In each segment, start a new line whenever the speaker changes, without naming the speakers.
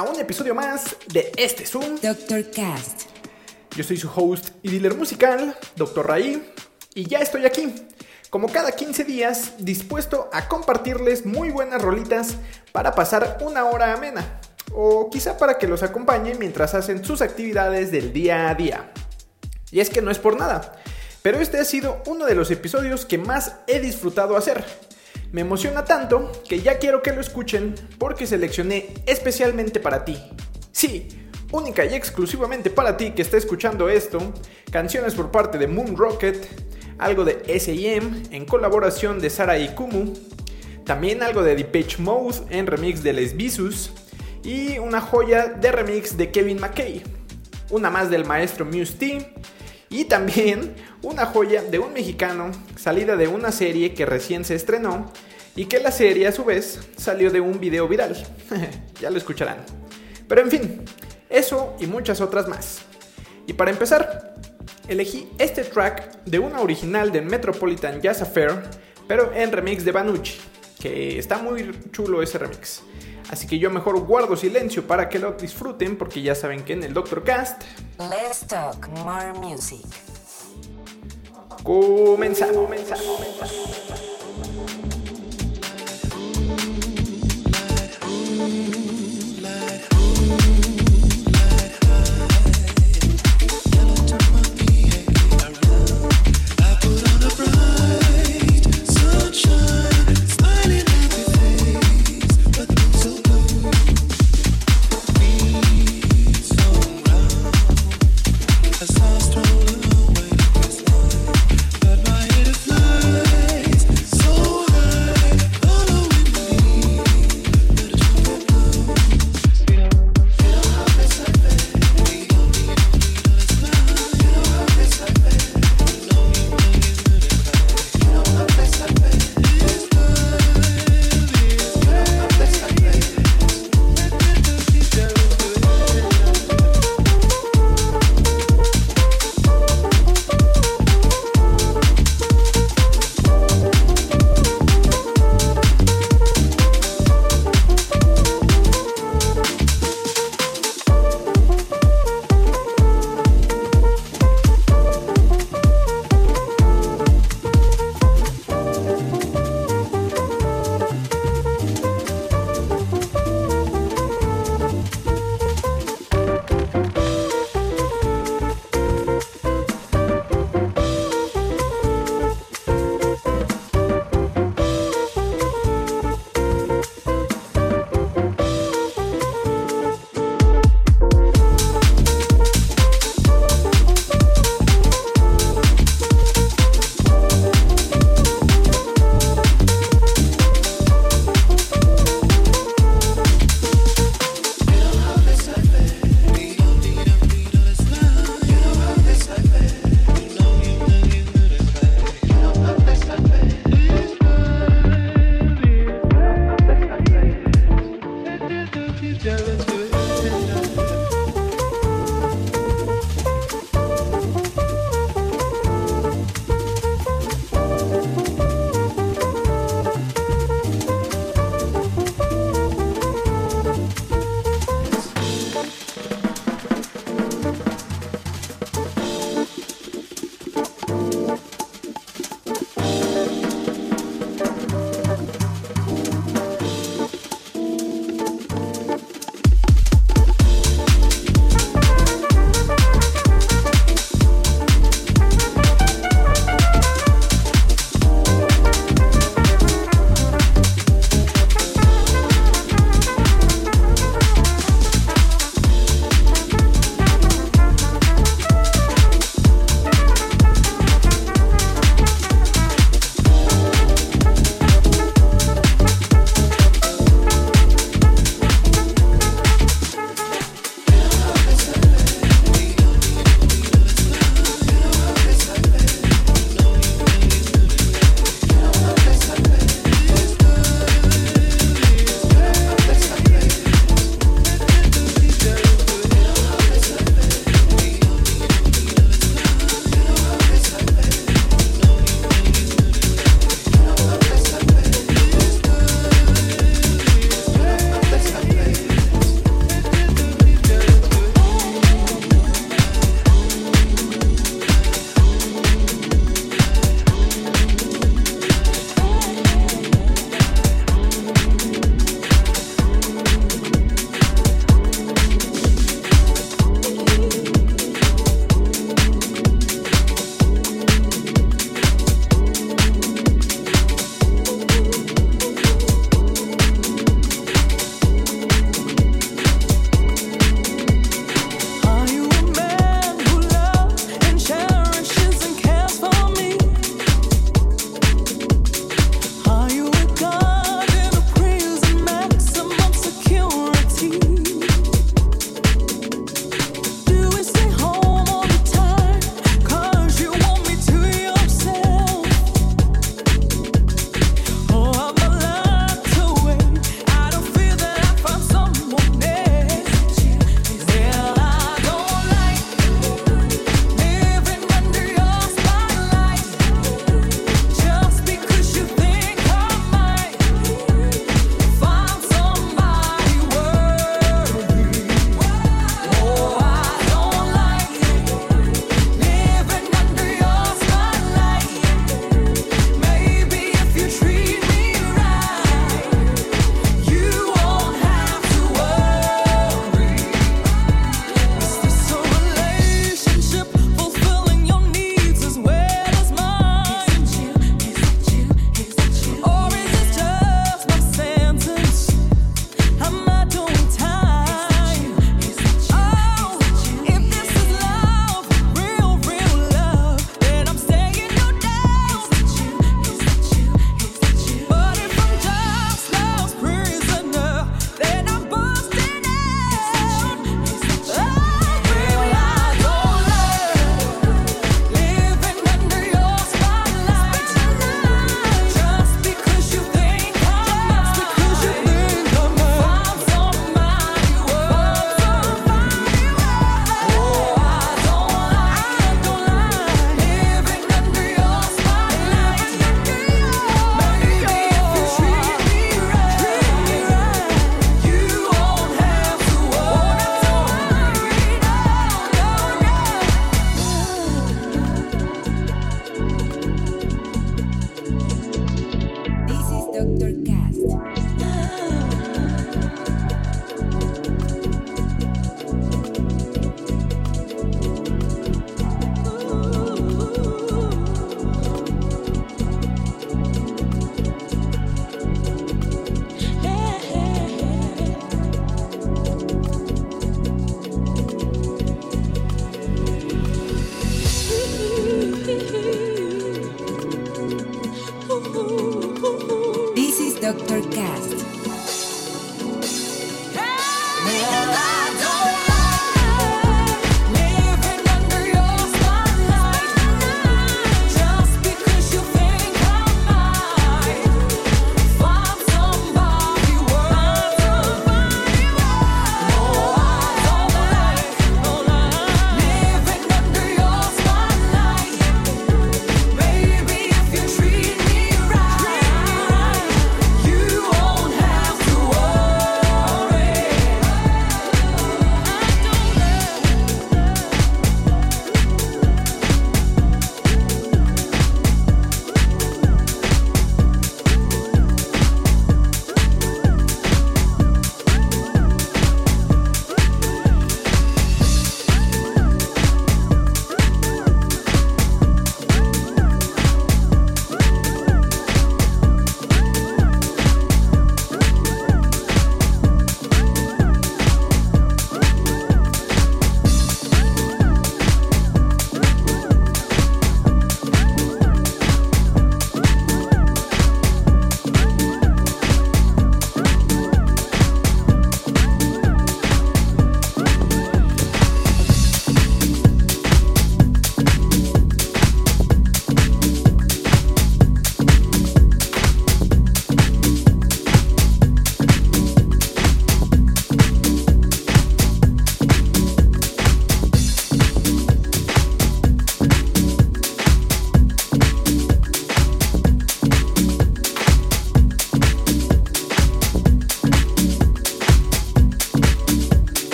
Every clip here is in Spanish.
A un episodio más de este Zoom.
Dr. Cast.
Yo soy su host y dealer musical, Dr. Raí, y ya estoy aquí, como cada 15 días, dispuesto a compartirles muy buenas rolitas para pasar una hora amena, o quizá para que los acompañen mientras hacen sus actividades del día a día. Y es que no es por nada, pero este ha sido uno de los episodios que más he disfrutado hacer. Me emociona tanto que ya quiero que lo escuchen porque seleccioné especialmente para ti. Sí, única y exclusivamente para ti que está escuchando esto, canciones por parte de Moon Rocket, algo de S.I.M. en colaboración de Sara y Kumu, también algo de Depeche Mode en remix de Les Visus y una joya de remix de Kevin McKay, una más del maestro Muse T y también una joya de un mexicano salida de una serie que recién se estrenó y que la serie a su vez salió de un video viral. ya lo escucharán. Pero en fin, eso y muchas otras más. Y para empezar, elegí este track de una original de Metropolitan Jazz Affair, pero en remix de Banucci, que está muy chulo ese remix. Así que yo mejor guardo silencio para que lo disfruten porque ya saben que en el Doctor Cast
Let's talk more music.
comenzamos. comenzamos, comenzamos.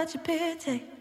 such a pity.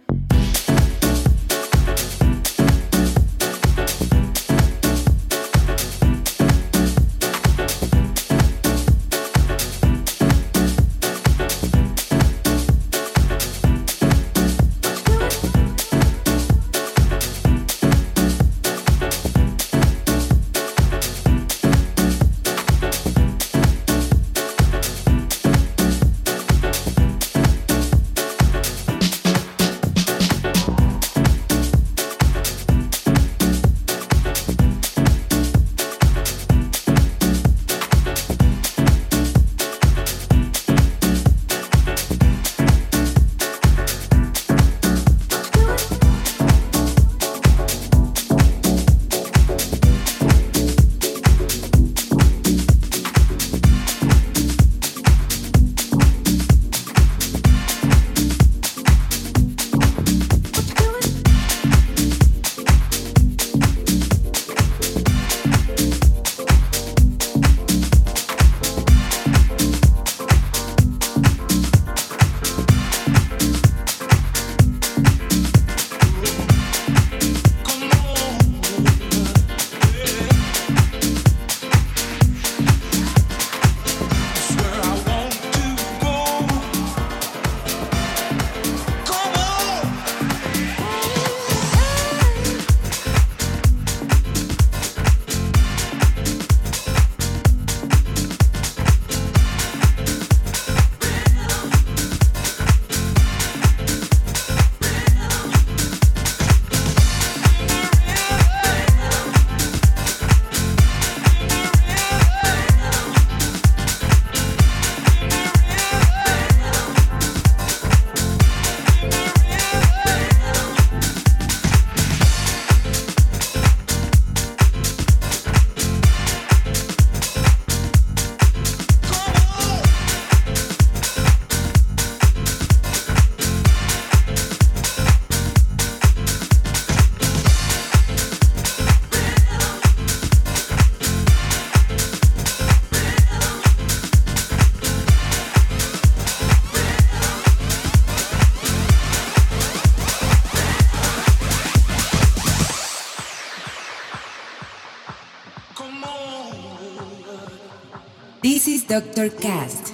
Doctor Cast.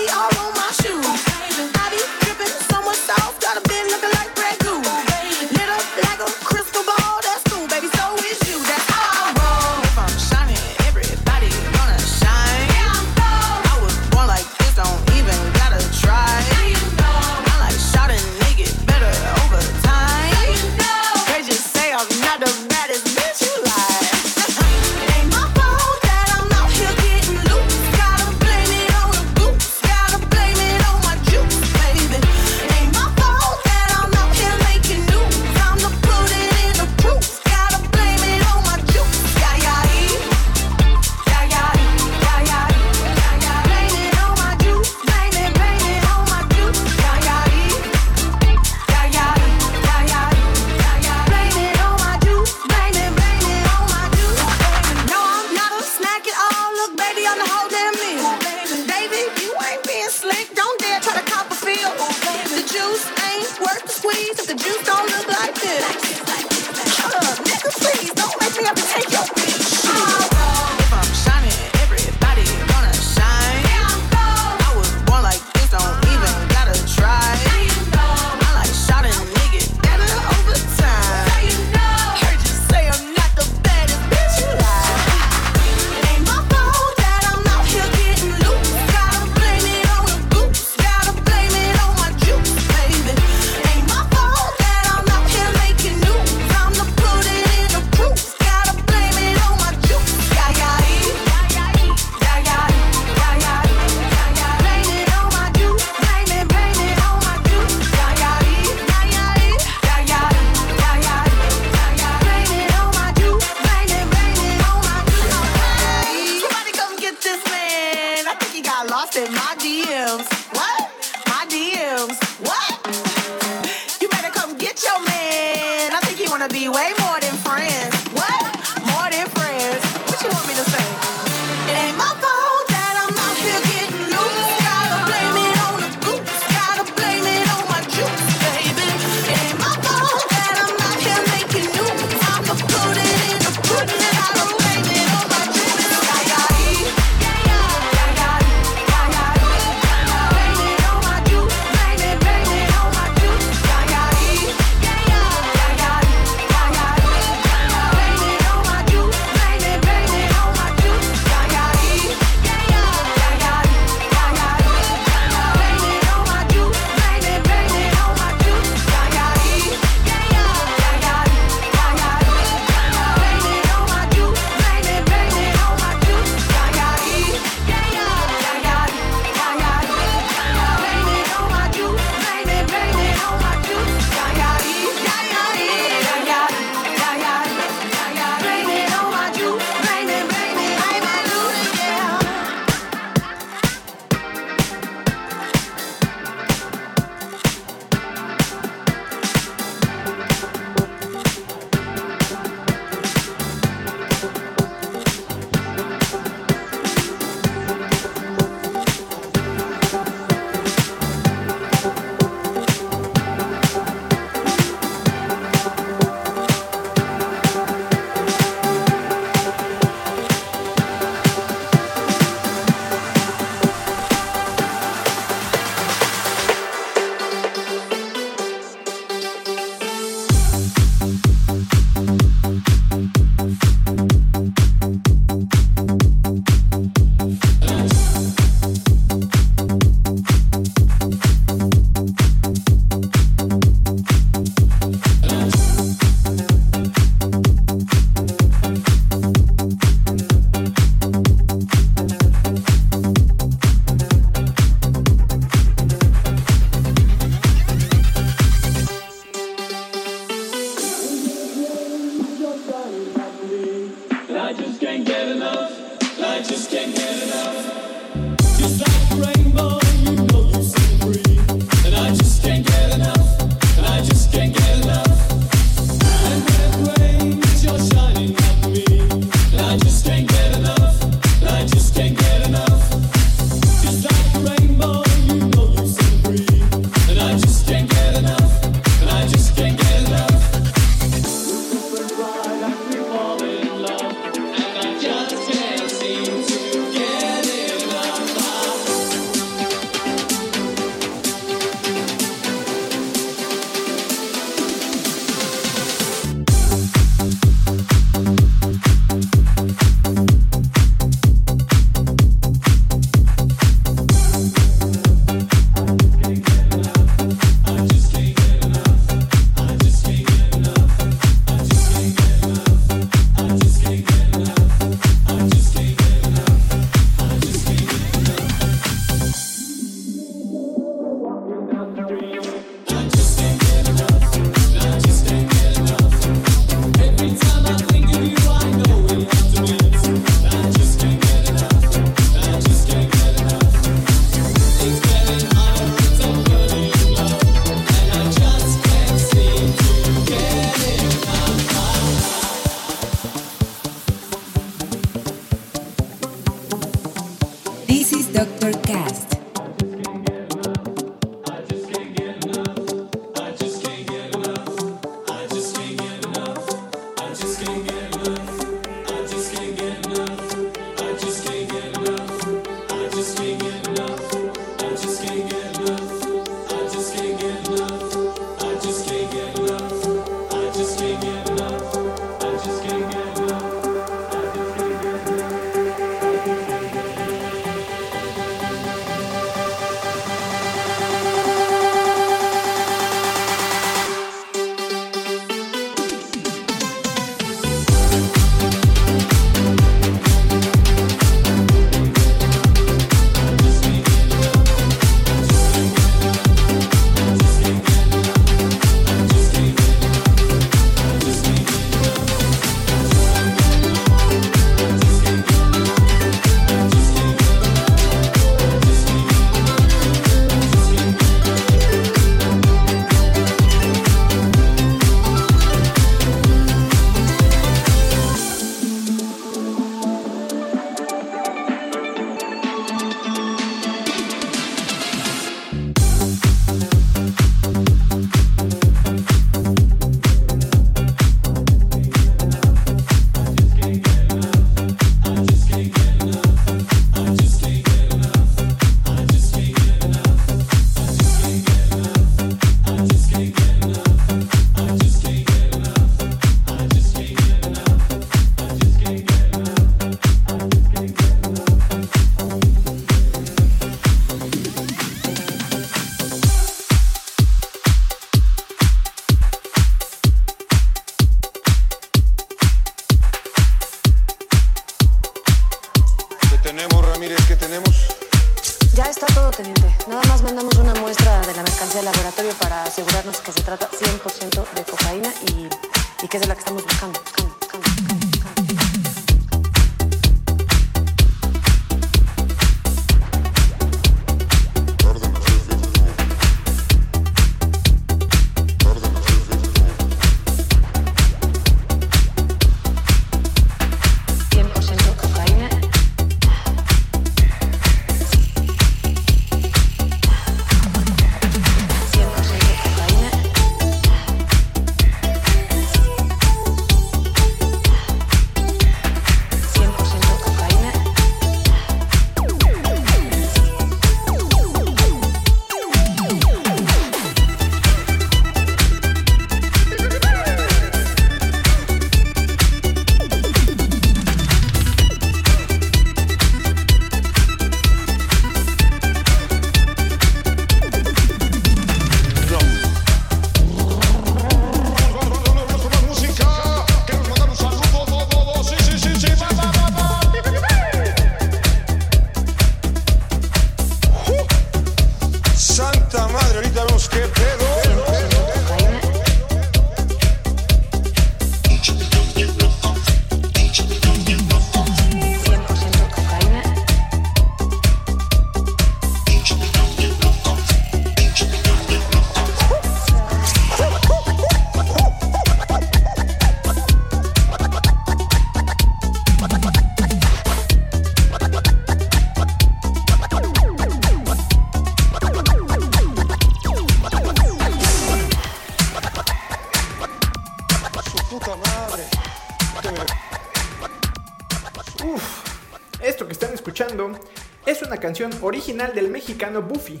Original del mexicano Buffy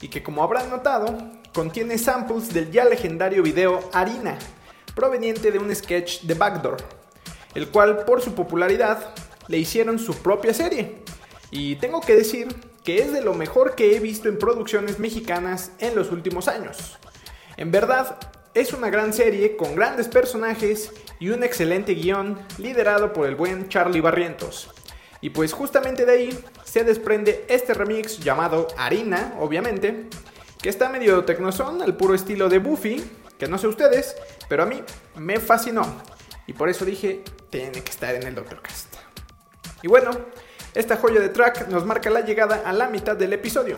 y que como habrán notado contiene samples del ya legendario video Harina, proveniente de un sketch de Backdoor, el cual por su popularidad le hicieron su propia serie. Y tengo que decir que es de lo mejor que he visto en producciones mexicanas en los últimos años. En verdad, es una gran serie con grandes personajes y un excelente guion liderado por el buen Charlie Barrientos. Y pues justamente de ahí se desprende este remix llamado Harina, obviamente, que está medio tecnosón al puro estilo de Buffy, que no sé ustedes, pero a mí me fascinó. Y por eso dije, tiene que estar en el Doctor Cast. Y bueno, esta joya de track nos marca la llegada a la mitad del episodio.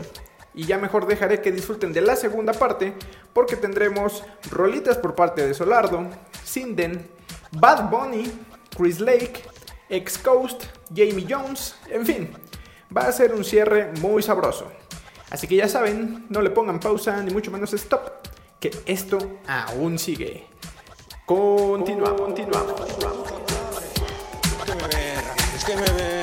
Y ya mejor dejaré que disfruten de la segunda parte porque tendremos rolitas por parte de Solardo, Sinden, Bad Bunny, Chris Lake, Ex Coast, Jamie Jones, en fin, va a ser un cierre muy sabroso. Así que ya saben, no le pongan pausa ni mucho menos stop, que esto aún sigue. Continuamos, continuamos.
Es que me ve, es que me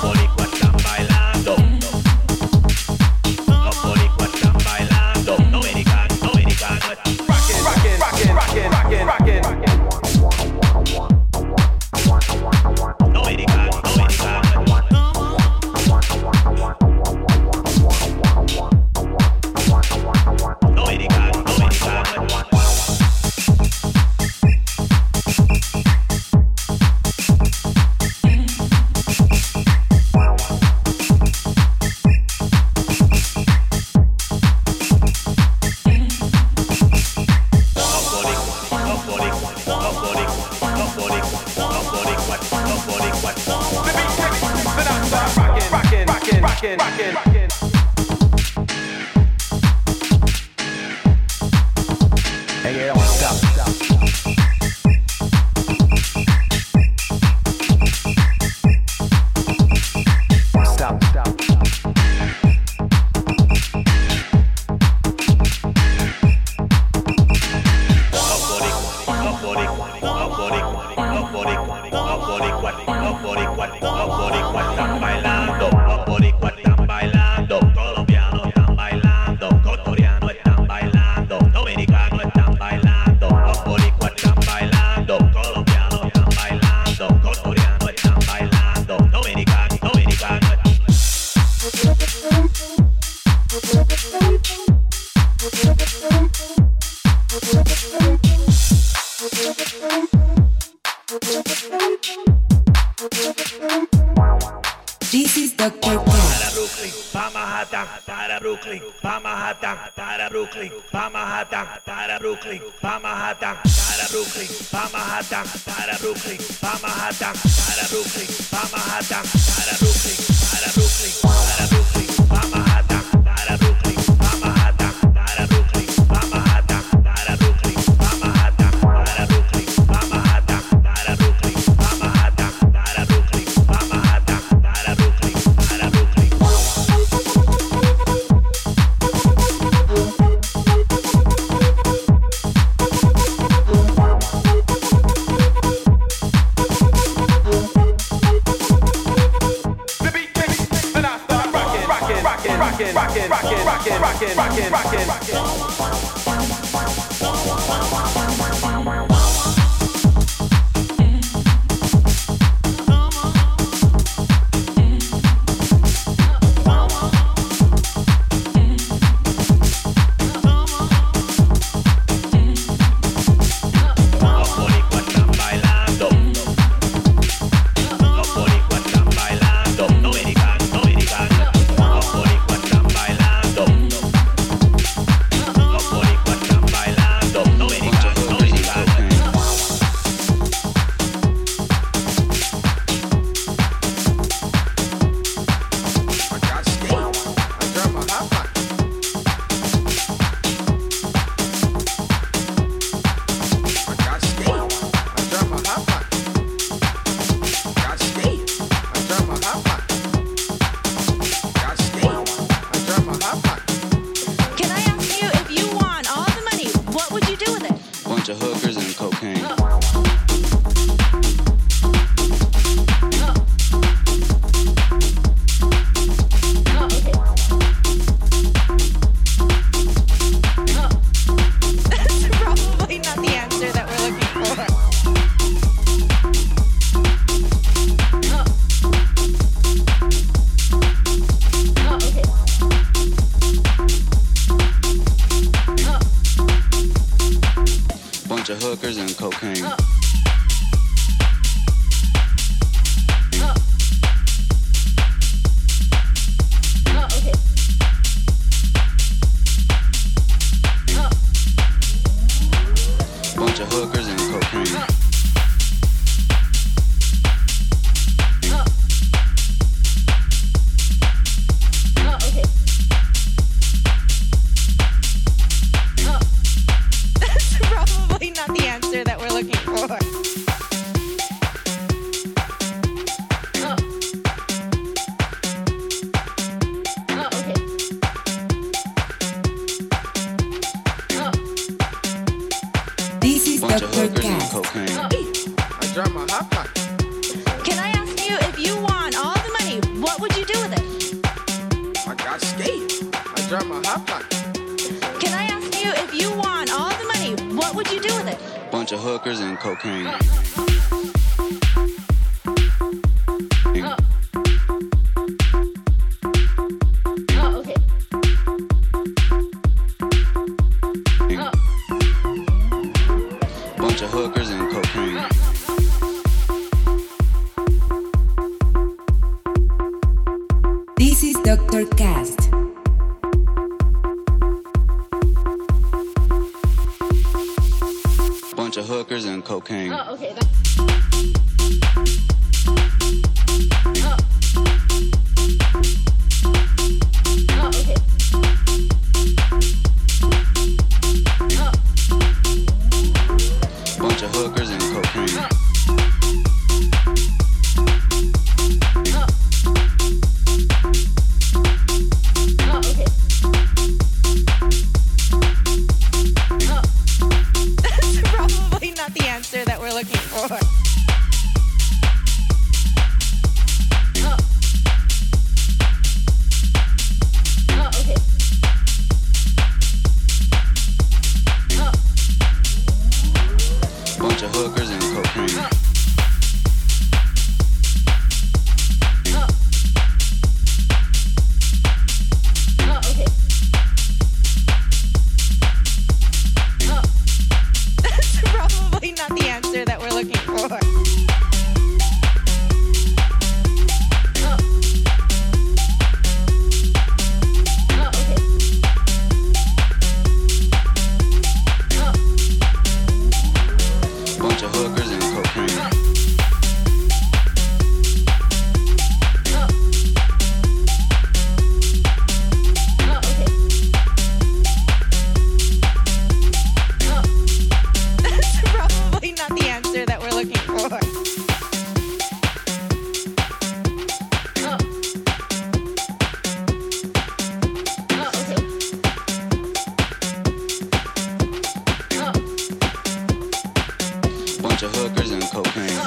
Polico. Pamahata, para
Brooklyn, Pamahata, para Brooklyn, Pamahata, para Brooklyn, Pamahata, para Brooklyn, Pamahata, para Brooklyn, Pamahata, para Brooklyn, para Brooklyn, para
This is Dr.
Cast.
Bunch of hookers and cocaine.
Oh, okay.
bunch of hookers and cocaine.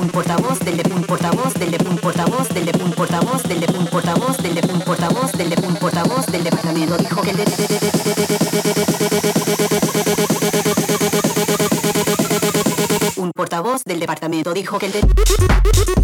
un portavoz del un portavoz del un portavoz del un portavoz del un portavoz del un portavoz del un portavoz del departamento dijo que un portavoz del departamento dijo que el de.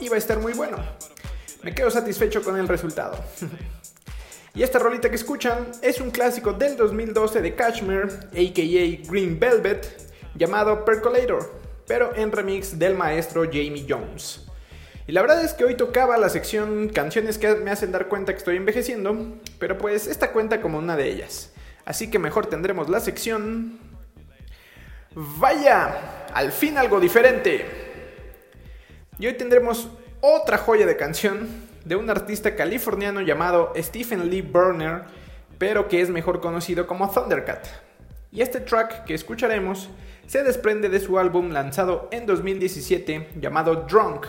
Iba a estar muy bueno. Me quedo satisfecho con el resultado. y esta rolita que escuchan es un clásico del 2012 de Kashmir, aka Green Velvet, llamado Percolator, pero en remix del maestro Jamie Jones. Y la verdad es que hoy tocaba la sección canciones que me hacen dar cuenta que estoy envejeciendo, pero pues esta cuenta como una de ellas. Así que mejor tendremos la sección... Vaya, al fin algo diferente. Y hoy tendremos otra joya de canción de un artista californiano llamado Stephen Lee Burner, pero que es mejor conocido como Thundercat. Y este track que escucharemos se desprende de su álbum lanzado en 2017 llamado Drunk,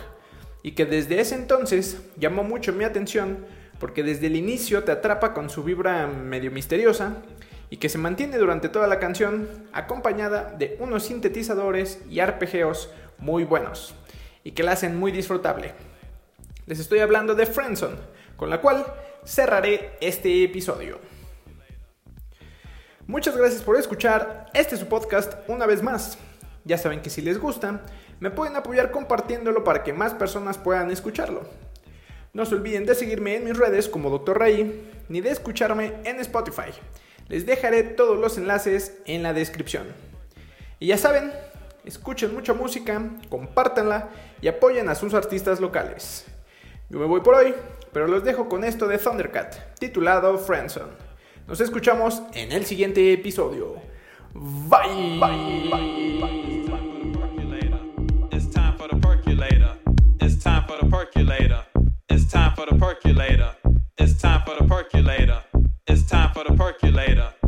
y que desde ese entonces llamó mucho mi atención porque desde el inicio te atrapa con su vibra medio misteriosa y que se mantiene durante toda la canción acompañada de unos sintetizadores y arpegeos muy buenos y que la hacen muy disfrutable. Les estoy hablando de Friendzone, con la cual cerraré este episodio. Muchas gracias por escuchar este es su podcast una vez más. Ya saben que si les gusta, me pueden apoyar compartiéndolo para que más personas puedan escucharlo. No se olviden de seguirme en mis redes como Dr. Ray, ni de escucharme en Spotify. Les dejaré todos los enlaces en la descripción. Y ya saben, escuchen mucha música, compártanla y apoyen a sus artistas locales. Yo me voy por hoy, pero los dejo con esto de Thundercat, titulado Friendzone. Nos escuchamos en el siguiente episodio. Bye.
For the percolator.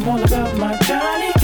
I'm all about my Johnny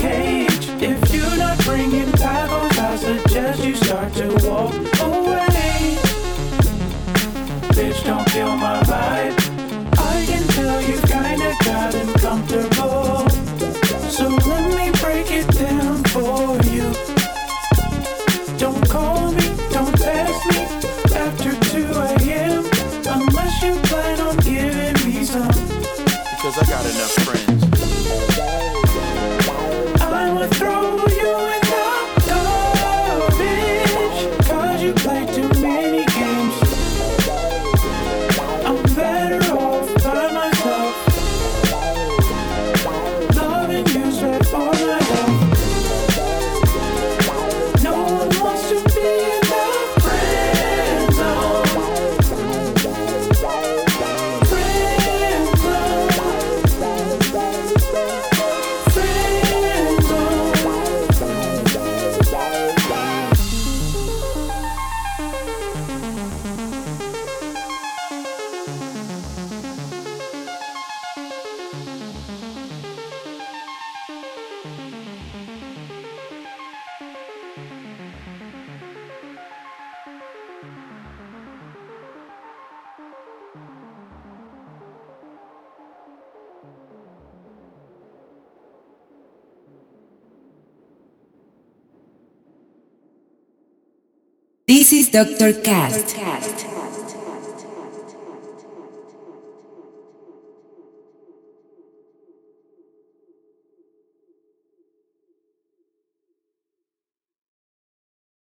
Is Dr. Cast.